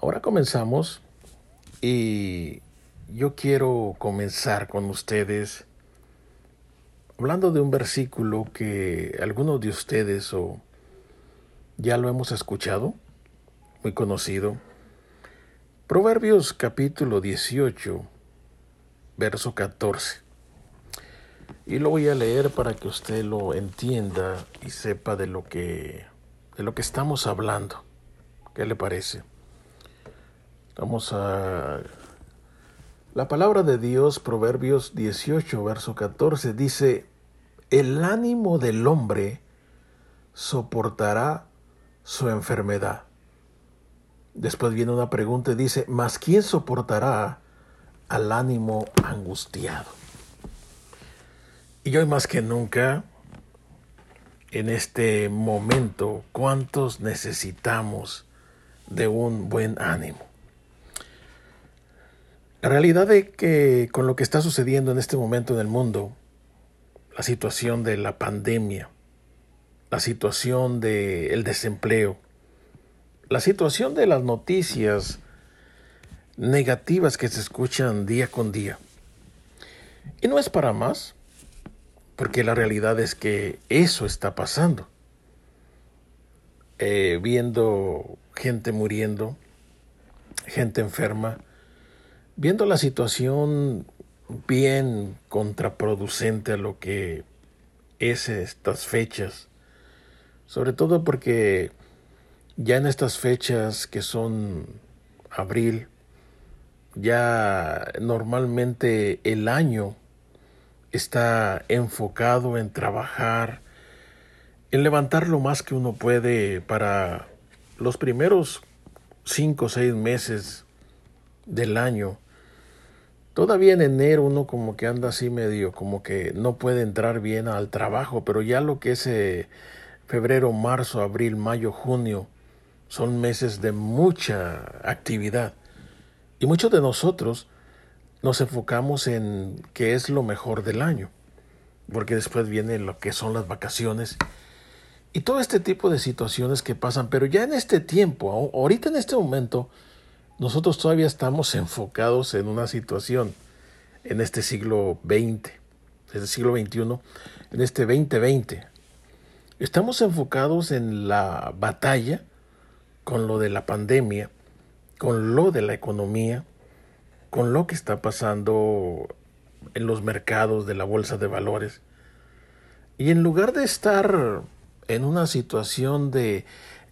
Ahora comenzamos y yo quiero comenzar con ustedes hablando de un versículo que algunos de ustedes o ya lo hemos escuchado, muy conocido. Proverbios capítulo 18, verso 14. Y lo voy a leer para que usted lo entienda y sepa de lo que de lo que estamos hablando. ¿Qué le parece? Vamos a... La palabra de Dios, Proverbios 18, verso 14, dice, el ánimo del hombre soportará su enfermedad. Después viene una pregunta y dice, ¿mas quién soportará al ánimo angustiado? Y hoy más que nunca, en este momento, ¿cuántos necesitamos de un buen ánimo? La realidad es que con lo que está sucediendo en este momento en el mundo, la situación de la pandemia, la situación del desempleo, la situación de las noticias negativas que se escuchan día con día. Y no es para más, porque la realidad es que eso está pasando. Eh, viendo gente muriendo, gente enferma, viendo la situación bien contraproducente a lo que es estas fechas, sobre todo porque ya en estas fechas que son abril, ya normalmente el año está enfocado en trabajar, en levantar lo más que uno puede para los primeros cinco o seis meses del año Todavía en enero uno como que anda así medio, como que no puede entrar bien al trabajo, pero ya lo que es eh, febrero, marzo, abril, mayo, junio, son meses de mucha actividad. Y muchos de nosotros nos enfocamos en qué es lo mejor del año, porque después viene lo que son las vacaciones y todo este tipo de situaciones que pasan, pero ya en este tiempo, ahorita en este momento, nosotros todavía estamos enfocados en una situación en este siglo XX, el siglo XXI, en este 2020. Estamos enfocados en la batalla con lo de la pandemia, con lo de la economía, con lo que está pasando en los mercados de la bolsa de valores. Y en lugar de estar en una situación de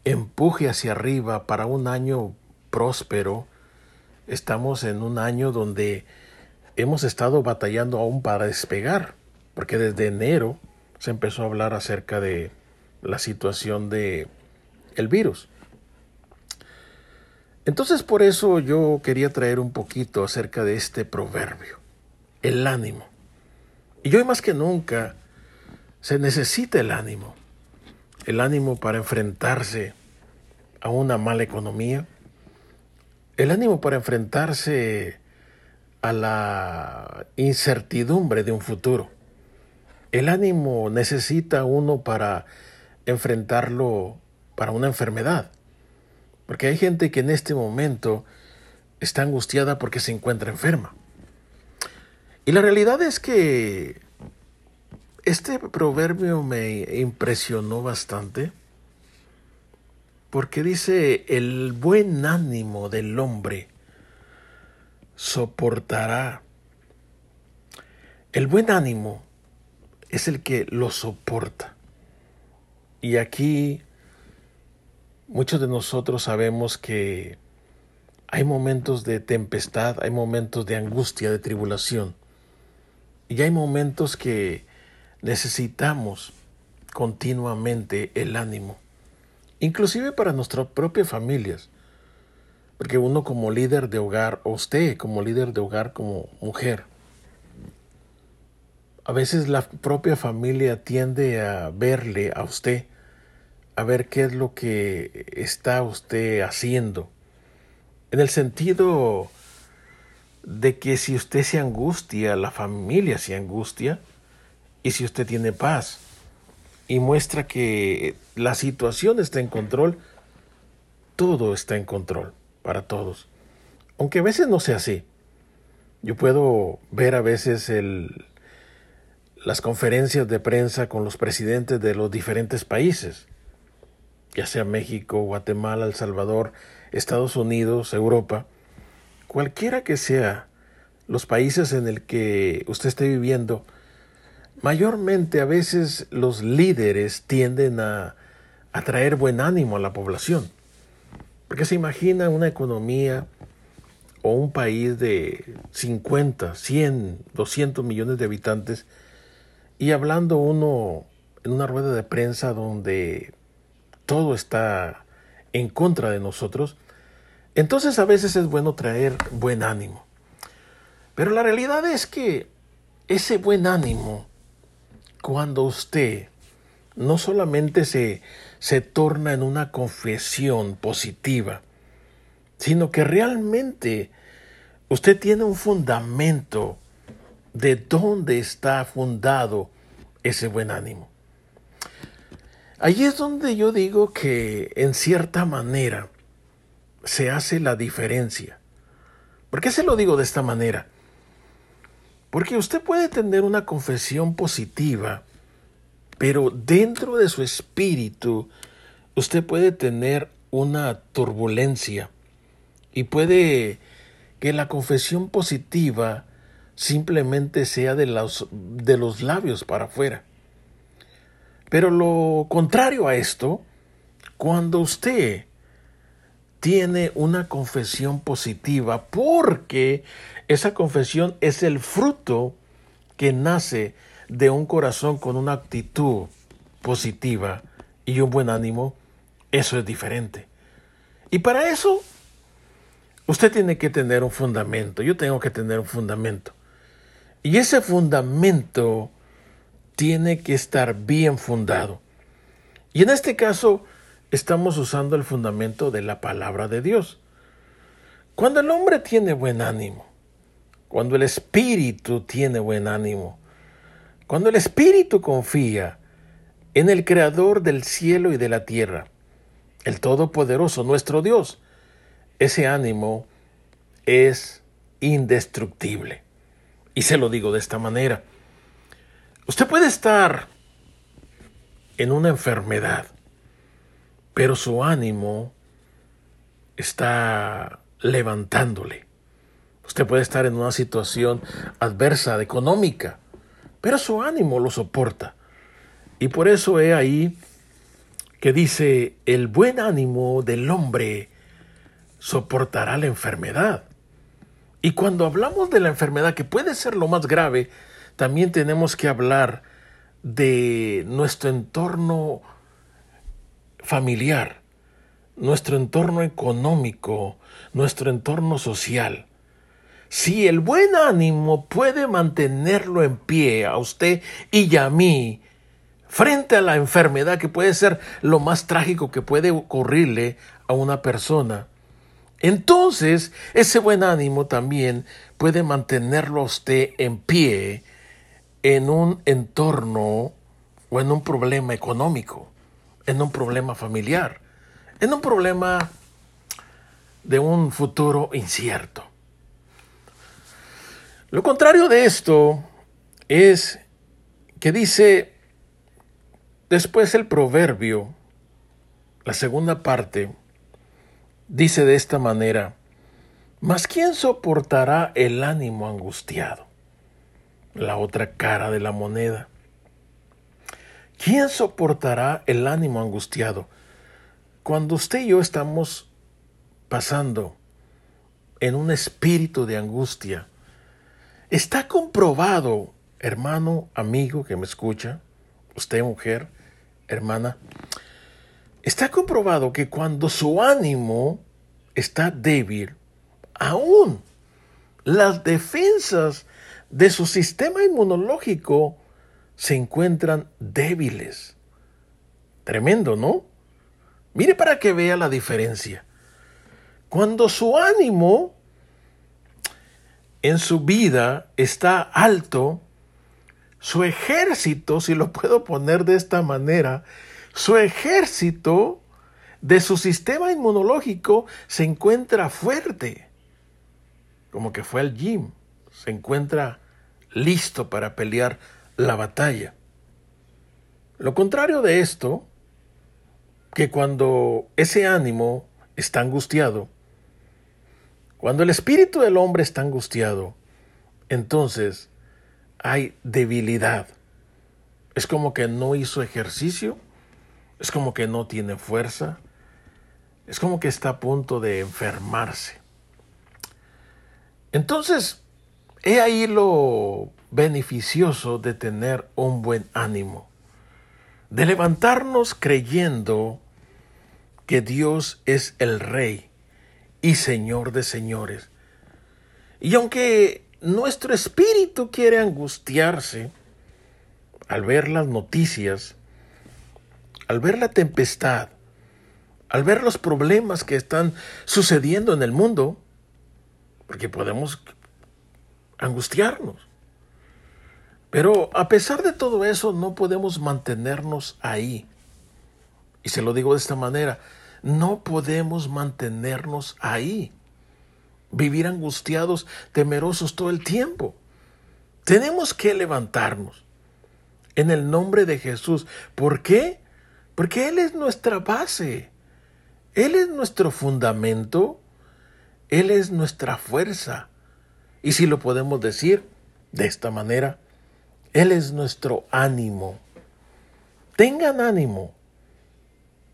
empuje hacia arriba para un año próspero. Estamos en un año donde hemos estado batallando aún para despegar, porque desde enero se empezó a hablar acerca de la situación de el virus. Entonces por eso yo quería traer un poquito acerca de este proverbio, el ánimo. Y hoy más que nunca se necesita el ánimo, el ánimo para enfrentarse a una mala economía, el ánimo para enfrentarse a la incertidumbre de un futuro. El ánimo necesita uno para enfrentarlo para una enfermedad. Porque hay gente que en este momento está angustiada porque se encuentra enferma. Y la realidad es que este proverbio me impresionó bastante porque dice, el buen ánimo del hombre soportará. El buen ánimo es el que lo soporta. Y aquí muchos de nosotros sabemos que hay momentos de tempestad, hay momentos de angustia, de tribulación. Y hay momentos que necesitamos continuamente el ánimo inclusive para nuestras propias familias. Porque uno como líder de hogar, o usted como líder de hogar, como mujer, a veces la propia familia tiende a verle a usted, a ver qué es lo que está usted haciendo. En el sentido de que si usted se angustia, la familia se angustia, y si usted tiene paz, y muestra que la situación está en control, todo está en control. para todos. Aunque a veces no sea así. Yo puedo ver a veces el, las conferencias de prensa con los presidentes de los diferentes países, ya sea México, Guatemala, El Salvador, Estados Unidos, Europa, cualquiera que sea los países en el que usted esté viviendo, mayormente a veces los líderes tienden a, a traer buen ánimo a la población. Porque se imagina una economía o un país de 50, 100, 200 millones de habitantes y hablando uno en una rueda de prensa donde todo está en contra de nosotros, entonces a veces es bueno traer buen ánimo. Pero la realidad es que ese buen ánimo, cuando usted no solamente se, se torna en una confesión positiva, sino que realmente usted tiene un fundamento de dónde está fundado ese buen ánimo. Allí es donde yo digo que en cierta manera se hace la diferencia. ¿Por qué se lo digo de esta manera? Porque usted puede tener una confesión positiva pero dentro de su espíritu usted puede tener una turbulencia y puede que la confesión positiva simplemente sea de los, de los labios para afuera. Pero lo contrario a esto, cuando usted tiene una confesión positiva, porque esa confesión es el fruto que nace de un corazón con una actitud positiva y un buen ánimo, eso es diferente. Y para eso, usted tiene que tener un fundamento, yo tengo que tener un fundamento. Y ese fundamento tiene que estar bien fundado. Y en este caso, estamos usando el fundamento de la palabra de Dios. Cuando el hombre tiene buen ánimo, cuando el espíritu tiene buen ánimo, cuando el espíritu confía en el Creador del cielo y de la tierra, el Todopoderoso, nuestro Dios, ese ánimo es indestructible. Y se lo digo de esta manera. Usted puede estar en una enfermedad, pero su ánimo está levantándole. Usted puede estar en una situación adversa, económica, pero su ánimo lo soporta. Y por eso he ahí que dice, el buen ánimo del hombre soportará la enfermedad. Y cuando hablamos de la enfermedad, que puede ser lo más grave, también tenemos que hablar de nuestro entorno familiar, nuestro entorno económico, nuestro entorno social. Si el buen ánimo puede mantenerlo en pie a usted y a mí frente a la enfermedad que puede ser lo más trágico que puede ocurrirle a una persona, entonces ese buen ánimo también puede mantenerlo a usted en pie en un entorno o en un problema económico, en un problema familiar, en un problema de un futuro incierto. Lo contrario de esto es que dice después el proverbio, la segunda parte, dice de esta manera, mas ¿quién soportará el ánimo angustiado? La otra cara de la moneda. ¿Quién soportará el ánimo angustiado? Cuando usted y yo estamos pasando en un espíritu de angustia, Está comprobado, hermano, amigo que me escucha, usted mujer, hermana, está comprobado que cuando su ánimo está débil, aún las defensas de su sistema inmunológico se encuentran débiles. Tremendo, ¿no? Mire para que vea la diferencia. Cuando su ánimo en su vida está alto, su ejército, si lo puedo poner de esta manera, su ejército de su sistema inmunológico se encuentra fuerte, como que fue al gym, se encuentra listo para pelear la batalla. Lo contrario de esto, que cuando ese ánimo está angustiado, cuando el espíritu del hombre está angustiado, entonces hay debilidad. Es como que no hizo ejercicio, es como que no tiene fuerza, es como que está a punto de enfermarse. Entonces, he ahí lo beneficioso de tener un buen ánimo, de levantarnos creyendo que Dios es el Rey y Señor de señores. Y aunque nuestro espíritu quiere angustiarse al ver las noticias, al ver la tempestad, al ver los problemas que están sucediendo en el mundo, porque podemos angustiarnos. Pero a pesar de todo eso, no podemos mantenernos ahí. Y se lo digo de esta manera, no podemos mantenernos ahí, vivir angustiados, temerosos todo el tiempo. Tenemos que levantarnos en el nombre de Jesús. ¿Por qué? Porque Él es nuestra base, Él es nuestro fundamento, Él es nuestra fuerza. Y si lo podemos decir de esta manera, Él es nuestro ánimo. Tengan ánimo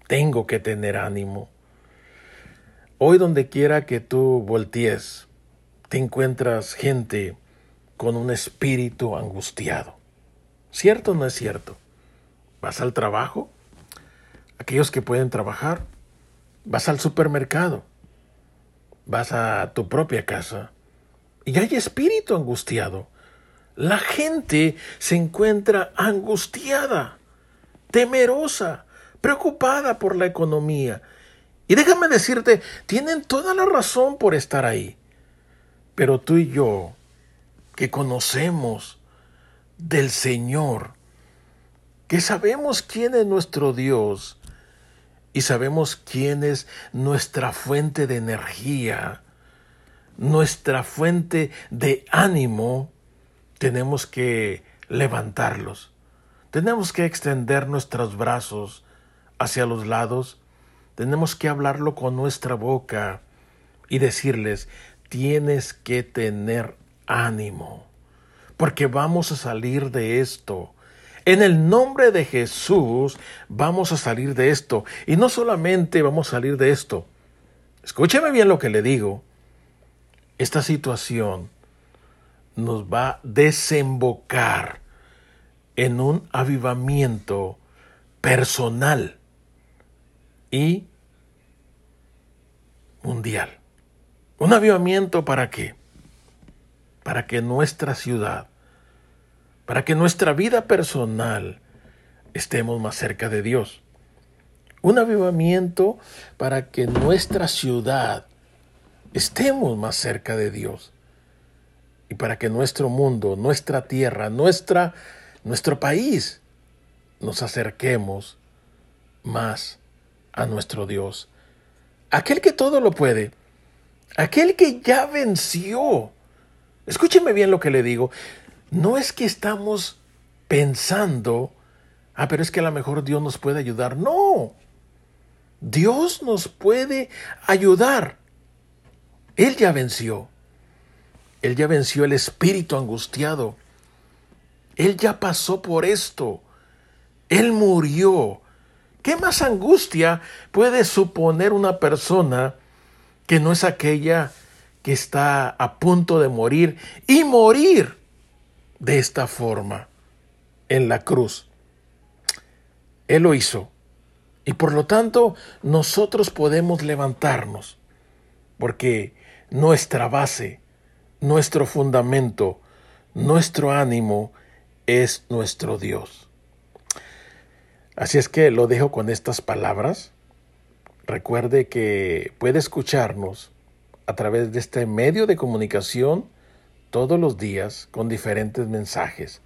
tengo que tener ánimo. Hoy donde quiera que tú voltees, te encuentras gente con un espíritu angustiado. ¿Cierto o no es cierto? Vas al trabajo, aquellos que pueden trabajar, vas al supermercado, vas a tu propia casa y hay espíritu angustiado. La gente se encuentra angustiada, temerosa, preocupada por la economía. Y déjame decirte, tienen toda la razón por estar ahí. Pero tú y yo, que conocemos del Señor, que sabemos quién es nuestro Dios y sabemos quién es nuestra fuente de energía, nuestra fuente de ánimo, tenemos que levantarlos. Tenemos que extender nuestros brazos hacia los lados, tenemos que hablarlo con nuestra boca y decirles, tienes que tener ánimo, porque vamos a salir de esto. En el nombre de Jesús vamos a salir de esto. Y no solamente vamos a salir de esto. Escúcheme bien lo que le digo. Esta situación nos va a desembocar en un avivamiento personal y mundial. Un avivamiento para qué? Para que nuestra ciudad, para que nuestra vida personal estemos más cerca de Dios. Un avivamiento para que nuestra ciudad estemos más cerca de Dios. Y para que nuestro mundo, nuestra tierra, nuestra, nuestro país, nos acerquemos más a nuestro Dios, aquel que todo lo puede, aquel que ya venció. Escúcheme bien lo que le digo. No es que estamos pensando, ah, pero es que a lo mejor Dios nos puede ayudar. No, Dios nos puede ayudar. Él ya venció. Él ya venció el espíritu angustiado. Él ya pasó por esto. Él murió. ¿Qué más angustia puede suponer una persona que no es aquella que está a punto de morir y morir de esta forma en la cruz? Él lo hizo. Y por lo tanto, nosotros podemos levantarnos, porque nuestra base, nuestro fundamento, nuestro ánimo es nuestro Dios. Así es que lo dejo con estas palabras. Recuerde que puede escucharnos a través de este medio de comunicación todos los días con diferentes mensajes.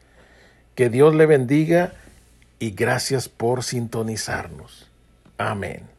Que Dios le bendiga y gracias por sintonizarnos. Amén.